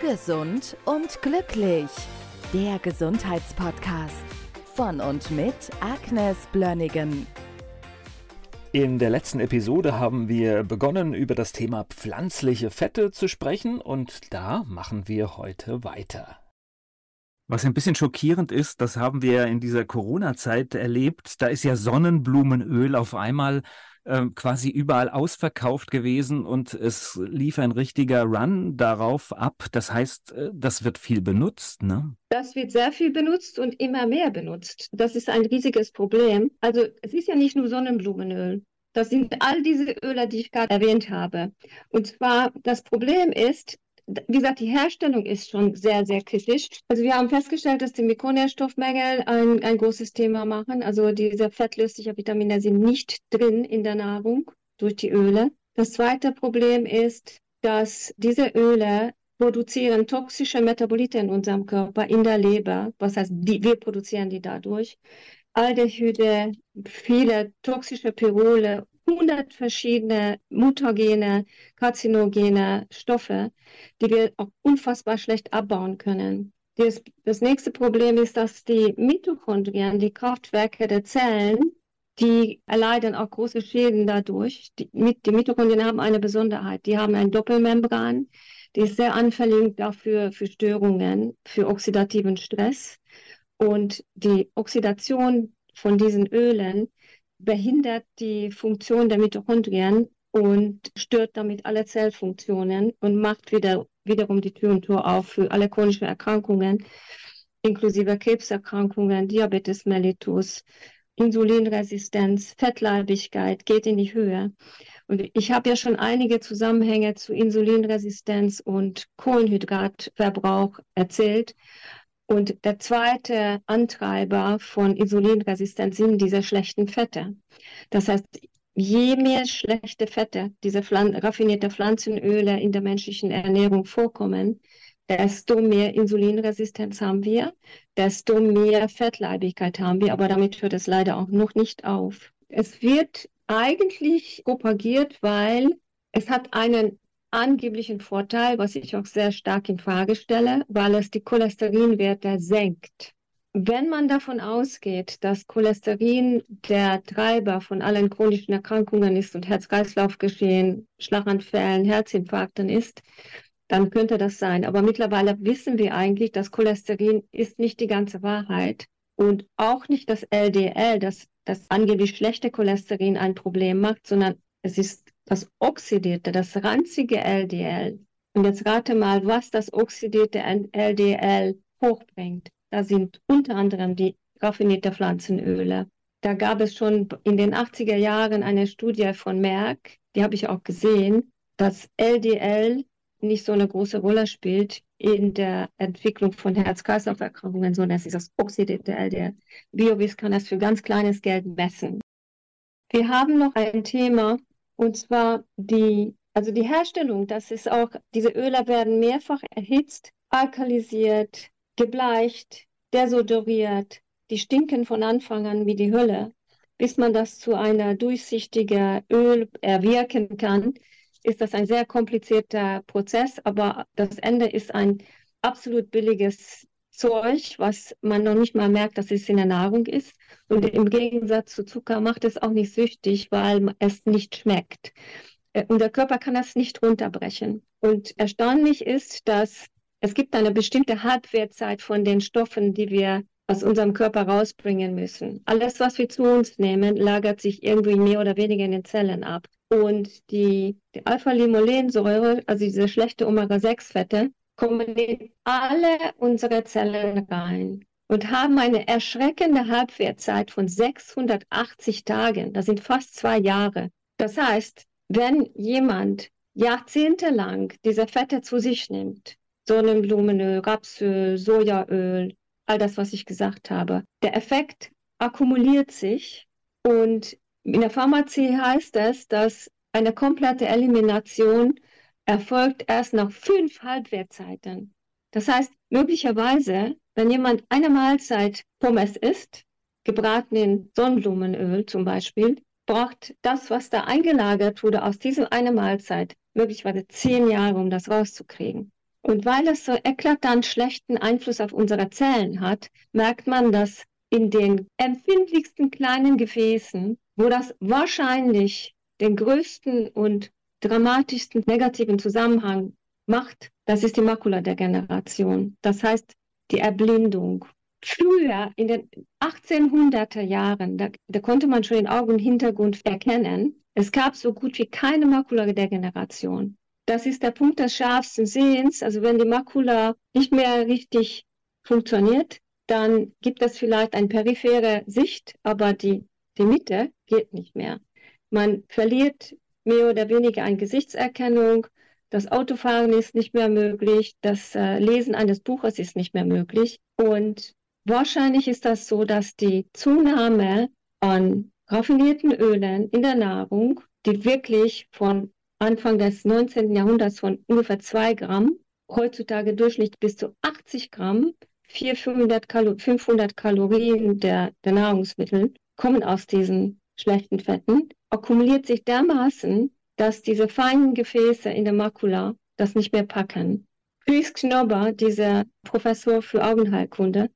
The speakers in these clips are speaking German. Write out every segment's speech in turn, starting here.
Gesund und glücklich. Der Gesundheitspodcast von und mit Agnes Blönnigan. In der letzten Episode haben wir begonnen, über das Thema pflanzliche Fette zu sprechen und da machen wir heute weiter. Was ein bisschen schockierend ist, das haben wir in dieser Corona-Zeit erlebt. Da ist ja Sonnenblumenöl auf einmal quasi überall ausverkauft gewesen und es lief ein richtiger Run darauf ab. Das heißt, äh, das wird viel benutzt, ne? Das wird sehr viel benutzt und immer mehr benutzt. Das ist ein riesiges Problem. Also es ist ja nicht nur Sonnenblumenöl. Das sind all diese Öle, die ich gerade erwähnt habe. Und zwar, das Problem ist, wie gesagt, die Herstellung ist schon sehr, sehr kritisch. Also wir haben festgestellt, dass die Mikronährstoffmängel ein, ein großes Thema machen. Also diese fettlöslichen Vitamine sind nicht drin in der Nahrung durch die Öle. Das zweite Problem ist, dass diese Öle produzieren toxische Metabolite in unserem Körper, in der Leber. Was heißt, die, wir produzieren die dadurch. Aldehyde, viele toxische Pyrole 100 verschiedene mutagene, karzinogene Stoffe, die wir auch unfassbar schlecht abbauen können. Das, das nächste Problem ist, dass die Mitochondrien, die Kraftwerke der Zellen, die erleiden auch große Schäden dadurch. Die, die Mitochondrien haben eine Besonderheit. Die haben ein Doppelmembran, die ist sehr anfällig dafür für Störungen, für oxidativen Stress. Und die Oxidation von diesen Ölen behindert die Funktion der Mitochondrien und stört damit alle Zellfunktionen und macht wieder, wiederum die Tür und Tor auf für alle chronischen Erkrankungen, inklusive Krebserkrankungen, Diabetes mellitus, Insulinresistenz, Fettleibigkeit geht in die Höhe. Und ich habe ja schon einige Zusammenhänge zu Insulinresistenz und Kohlenhydratverbrauch erzählt. Und der zweite Antreiber von Insulinresistenz sind diese schlechten Fette. Das heißt, je mehr schlechte Fette, diese Pflan raffinierte Pflanzenöle in der menschlichen Ernährung vorkommen, desto mehr Insulinresistenz haben wir, desto mehr Fettleibigkeit haben wir, aber damit hört es leider auch noch nicht auf. Es wird eigentlich propagiert, weil es hat einen angeblichen Vorteil, was ich auch sehr stark in Frage stelle, weil es die Cholesterinwerte senkt. Wenn man davon ausgeht, dass Cholesterin der Treiber von allen chronischen Erkrankungen ist und Herz-Kreislauf-Geschehen, Schlaganfällen, Herzinfarkten ist, dann könnte das sein. Aber mittlerweile wissen wir eigentlich, dass Cholesterin ist nicht die ganze Wahrheit und auch nicht das LDL, das das angeblich schlechte Cholesterin ein Problem macht, sondern es ist das oxidierte, das ranzige LDL. Und jetzt rate mal, was das oxidierte LDL hochbringt. Da sind unter anderem die raffinierten Pflanzenöle. Da gab es schon in den 80er Jahren eine Studie von Merck, die habe ich auch gesehen, dass LDL nicht so eine große Rolle spielt in der Entwicklung von Herz-Kreislauf-Erkrankungen, sondern es ist das oxidierte LDL. BioWis kann das für ganz kleines Geld messen. Wir haben noch ein Thema, und zwar die, also die Herstellung, das ist auch, diese Öle werden mehrfach erhitzt, alkalisiert, gebleicht, desodoriert, die stinken von Anfang an wie die Hölle. Bis man das zu einer durchsichtigen Öl erwirken kann, ist das ein sehr komplizierter Prozess, aber das Ende ist ein absolut billiges Zeug, was man noch nicht mal merkt, dass es in der Nahrung ist. Und im Gegensatz zu Zucker macht es auch nicht süchtig, weil es nicht schmeckt. Äh, unser Körper kann das nicht runterbrechen. Und erstaunlich ist, dass es gibt eine bestimmte Halbwertzeit von den Stoffen, die wir aus unserem Körper rausbringen müssen. Alles, was wir zu uns nehmen, lagert sich irgendwie mehr oder weniger in den Zellen ab. Und die, die Alpha-Limolensäure, also diese schlechte Omega-6-Fette, kommen in alle unsere Zellen rein und haben eine erschreckende Halbwertzeit von 680 Tagen. Das sind fast zwei Jahre. Das heißt, wenn jemand jahrzehntelang diese Fette zu sich nimmt, Sonnenblumenöl, Rapsöl, Sojaöl, all das, was ich gesagt habe, der Effekt akkumuliert sich und in der Pharmazie heißt es, dass eine komplette Elimination erfolgt erst nach fünf Halbwertzeiten. Das heißt, möglicherweise, wenn jemand eine Mahlzeit Pommes isst, gebraten in Sonnenblumenöl zum Beispiel, braucht das, was da eingelagert wurde aus diesem eine Mahlzeit, möglicherweise zehn Jahre, um das rauszukriegen. Und weil es so eklatant schlechten Einfluss auf unsere Zellen hat, merkt man, dass in den empfindlichsten kleinen Gefäßen, wo das wahrscheinlich den größten und dramatischsten negativen Zusammenhang macht, das ist die Makuladegeneration. Das heißt, die Erblindung. Früher, in den 1800er Jahren, da, da konnte man schon den Augenhintergrund erkennen. Es gab so gut wie keine Makuladegeneration. Das ist der Punkt des scharfsten Sehens. Also wenn die Makula nicht mehr richtig funktioniert, dann gibt es vielleicht eine periphere Sicht, aber die, die Mitte geht nicht mehr. Man verliert mehr oder weniger eine Gesichtserkennung. Das Autofahren ist nicht mehr möglich. Das äh, Lesen eines Buches ist nicht mehr möglich. Und wahrscheinlich ist das so, dass die Zunahme an raffinierten Ölen in der Nahrung, die wirklich von Anfang des 19. Jahrhunderts von ungefähr 2 Gramm, heutzutage durchschnittlich bis zu 80 Gramm, 400, 500 Kalorien der, der Nahrungsmittel kommen aus diesen schlechten Fetten, akkumuliert sich dermaßen, dass diese feinen Gefäße in der Makula das nicht mehr packen. Chris Knobber, dieser Professor für Augenheilkunde,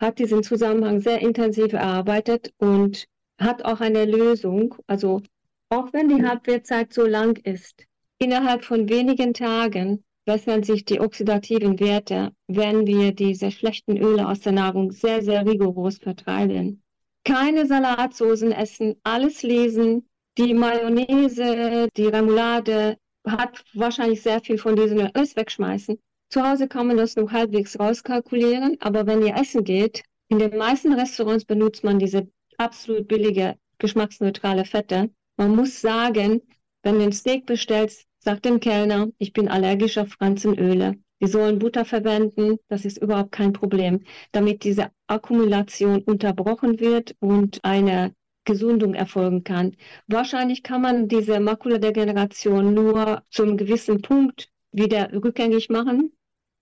hat diesen Zusammenhang sehr intensiv erarbeitet und hat auch eine Lösung, also auch wenn die Halbwertzeit so lang ist, innerhalb von wenigen Tagen bessern sich die oxidativen Werte, wenn wir diese schlechten Öle aus der Nahrung sehr, sehr rigoros vertreiben. Keine Salatsoßen essen, alles lesen. Die Mayonnaise, die Remoulade hat wahrscheinlich sehr viel von diesen Öls wegschmeißen. Zu Hause kann man das nur halbwegs rauskalkulieren, aber wenn ihr essen geht, in den meisten Restaurants benutzt man diese absolut billige, geschmacksneutrale Fette. Man muss sagen, wenn du ein Steak bestellst, sag dem Kellner, ich bin allergisch auf Pflanzenöle. Sie sollen Butter verwenden, das ist überhaupt kein Problem, damit diese Akkumulation unterbrochen wird und eine Gesundung erfolgen kann. Wahrscheinlich kann man diese Makuladegeneration nur zum gewissen Punkt wieder rückgängig machen.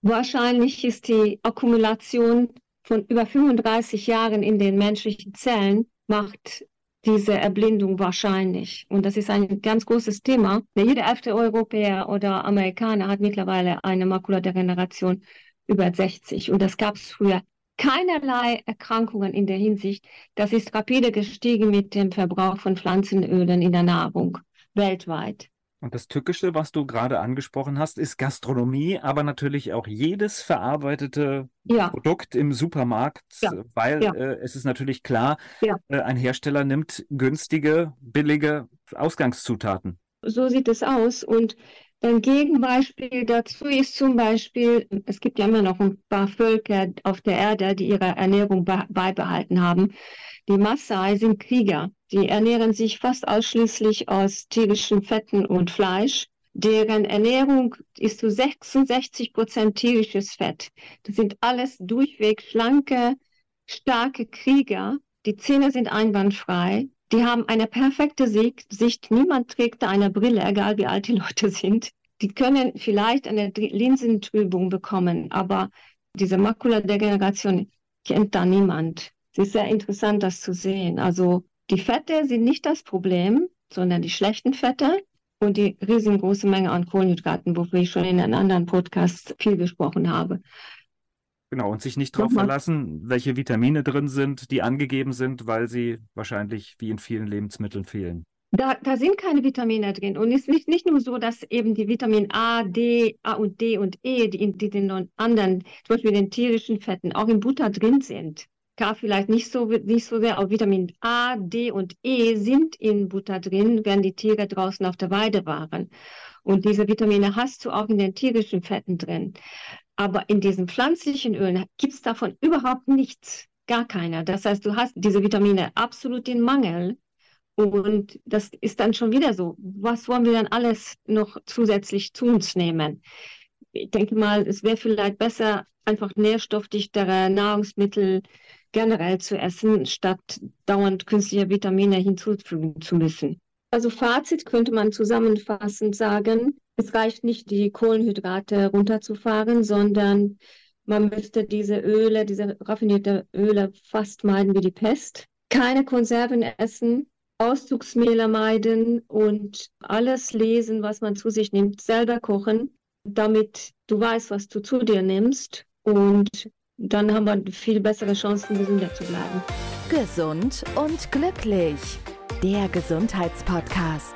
Wahrscheinlich ist die Akkumulation von über 35 Jahren in den menschlichen Zellen macht diese Erblindung wahrscheinlich. Und das ist ein ganz großes Thema. Jeder elfte Europäer oder Amerikaner hat mittlerweile eine Makuladegeneration über 60. Und das gab es früher keinerlei Erkrankungen in der Hinsicht. Das ist rapide gestiegen mit dem Verbrauch von Pflanzenölen in der Nahrung weltweit. Und das Tückische, was du gerade angesprochen hast, ist Gastronomie, aber natürlich auch jedes verarbeitete ja. Produkt im Supermarkt, ja. weil ja. Äh, es ist natürlich klar, äh, ein Hersteller nimmt günstige, billige Ausgangszutaten. So sieht es aus. Und ein Gegenbeispiel dazu ist zum Beispiel, es gibt ja immer noch ein paar Völker auf der Erde, die ihre Ernährung beibehalten haben. Die Maasai sind Krieger. Die ernähren sich fast ausschließlich aus tierischen Fetten und Fleisch. Deren Ernährung ist zu 66 Prozent tierisches Fett. Das sind alles durchweg schlanke, starke Krieger. Die Zähne sind einwandfrei. Die haben eine perfekte Sicht. Niemand trägt da eine Brille, egal wie alt die Leute sind. Die können vielleicht eine Linsentrübung bekommen, aber diese Makuladegeneration kennt da niemand. Es ist sehr interessant, das zu sehen. Also die Fette sind nicht das Problem, sondern die schlechten Fette und die riesengroße Menge an Kohlenhydraten, wofür ich schon in einem anderen Podcast viel gesprochen habe. Genau, und sich nicht darauf verlassen, welche Vitamine drin sind, die angegeben sind, weil sie wahrscheinlich wie in vielen Lebensmitteln fehlen. Da, da sind keine Vitamine drin. Und es ist nicht, nicht nur so, dass eben die Vitamin A, D, A und D und E, die in, die in den anderen, zum Beispiel in den tierischen Fetten, auch in Butter drin sind. K vielleicht nicht so, nicht so sehr, aber Vitamin A, D und E sind in Butter drin, wenn die Tiere draußen auf der Weide waren. Und diese Vitamine hast du auch in den tierischen Fetten drin. Aber in diesen pflanzlichen Ölen gibt es davon überhaupt nichts, gar keiner. Das heißt, du hast diese Vitamine absolut in Mangel. Und das ist dann schon wieder so. Was wollen wir dann alles noch zusätzlich zu uns nehmen? Ich denke mal, es wäre vielleicht besser, einfach nährstoffdichtere Nahrungsmittel generell zu essen, statt dauernd künstliche Vitamine hinzufügen zu müssen. Also Fazit könnte man zusammenfassend sagen, es reicht nicht, die Kohlenhydrate runterzufahren, sondern man müsste diese Öle, diese raffinierte Öle fast meiden wie die Pest. Keine Konserven essen, Auszugsmehle meiden und alles lesen, was man zu sich nimmt, selber kochen. damit du weißt, was du zu dir nimmst und dann haben wir viel bessere Chancen, gesünder zu bleiben. Gesund und glücklich. Der Gesundheitspodcast